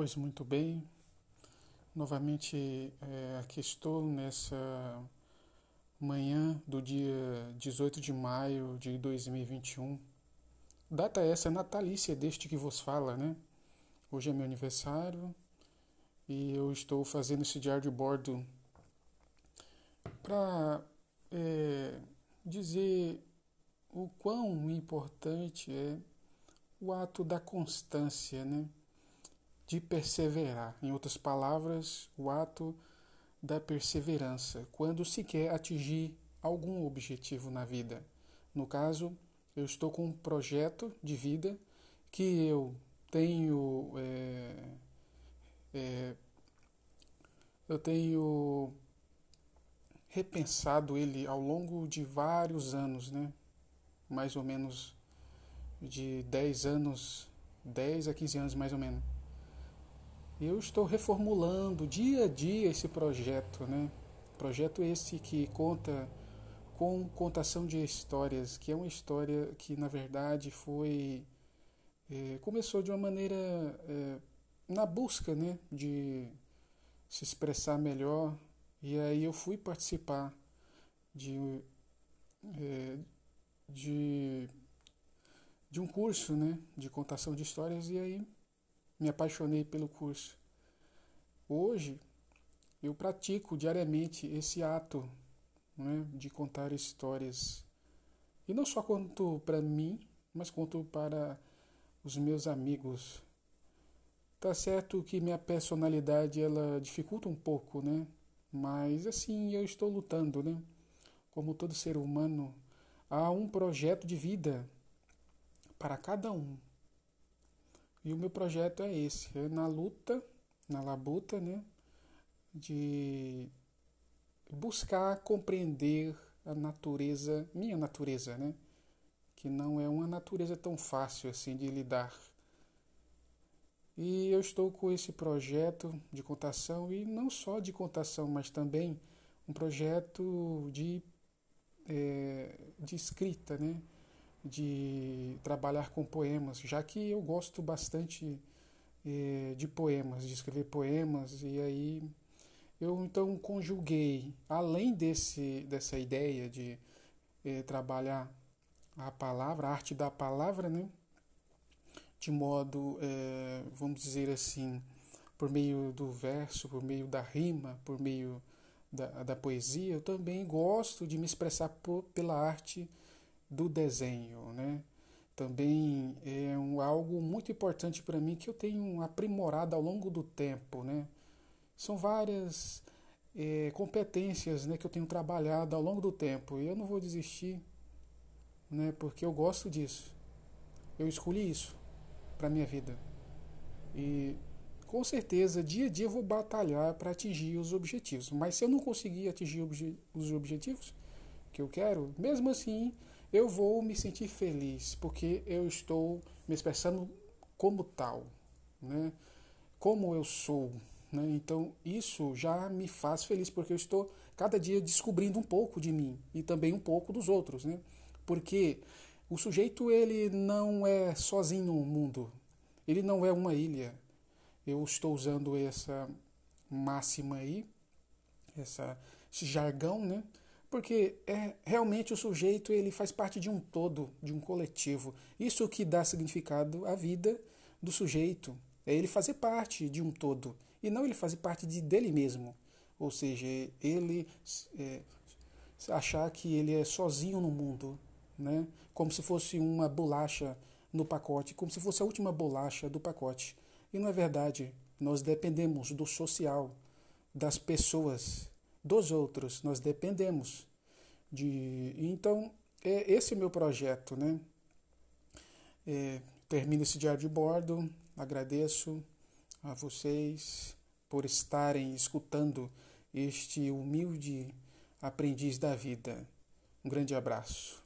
Pois muito bem, novamente é, aqui estou nessa manhã do dia 18 de maio de 2021. Data essa natalícia deste que vos fala, né? Hoje é meu aniversário e eu estou fazendo esse diário de bordo para é, dizer o quão importante é o ato da constância, né? De perseverar. Em outras palavras, o ato da perseverança, quando se quer atingir algum objetivo na vida. No caso, eu estou com um projeto de vida que eu tenho é, é, eu tenho repensado ele ao longo de vários anos, né? Mais ou menos de 10 anos, 10 a 15 anos mais ou menos. Eu estou reformulando dia a dia esse projeto, né? Projeto esse que conta com contação de histórias, que é uma história que na verdade foi é, começou de uma maneira é, na busca, né, de se expressar melhor e aí eu fui participar de é, de de um curso, né, de contação de histórias e aí me apaixonei pelo curso. Hoje eu pratico diariamente esse ato né, de contar histórias. E não só conto para mim, mas conto para os meus amigos. Tá certo que minha personalidade ela dificulta um pouco, né? Mas assim, eu estou lutando, né? Como todo ser humano, há um projeto de vida para cada um. E o meu projeto é esse, é na luta, na labuta, né, de buscar compreender a natureza, minha natureza, né, que não é uma natureza tão fácil assim de lidar. E eu estou com esse projeto de contação e não só de contação, mas também um projeto de, é, de escrita, né? De trabalhar com poemas, já que eu gosto bastante eh, de poemas, de escrever poemas, e aí eu então conjuguei, além desse, dessa ideia de eh, trabalhar a palavra, a arte da palavra, né? de modo, eh, vamos dizer assim, por meio do verso, por meio da rima, por meio da, da poesia, eu também gosto de me expressar por, pela arte do desenho, né? Também é um, algo muito importante para mim que eu tenho aprimorado ao longo do tempo, né? São várias é, competências né, que eu tenho trabalhado ao longo do tempo e eu não vou desistir, né? Porque eu gosto disso. Eu escolhi isso para minha vida e com certeza dia a dia eu vou batalhar para atingir os objetivos. Mas se eu não conseguir atingir os objetivos que eu quero, mesmo assim eu vou me sentir feliz porque eu estou me expressando como tal, né? Como eu sou, né? Então isso já me faz feliz porque eu estou cada dia descobrindo um pouco de mim e também um pouco dos outros, né? Porque o sujeito ele não é sozinho no mundo, ele não é uma ilha. Eu estou usando essa máxima aí, essa, esse jargão, né? Porque é realmente o sujeito ele faz parte de um todo, de um coletivo. Isso que dá significado à vida do sujeito. É ele fazer parte de um todo e não ele fazer parte de dele mesmo. Ou seja, ele é, achar que ele é sozinho no mundo, né? Como se fosse uma bolacha no pacote, como se fosse a última bolacha do pacote. E não é verdade. Nós dependemos do social, das pessoas dos outros, nós dependemos de. Então, é, esse é meu projeto, né? É, termino esse diário de bordo, agradeço a vocês por estarem escutando este humilde aprendiz da vida. Um grande abraço.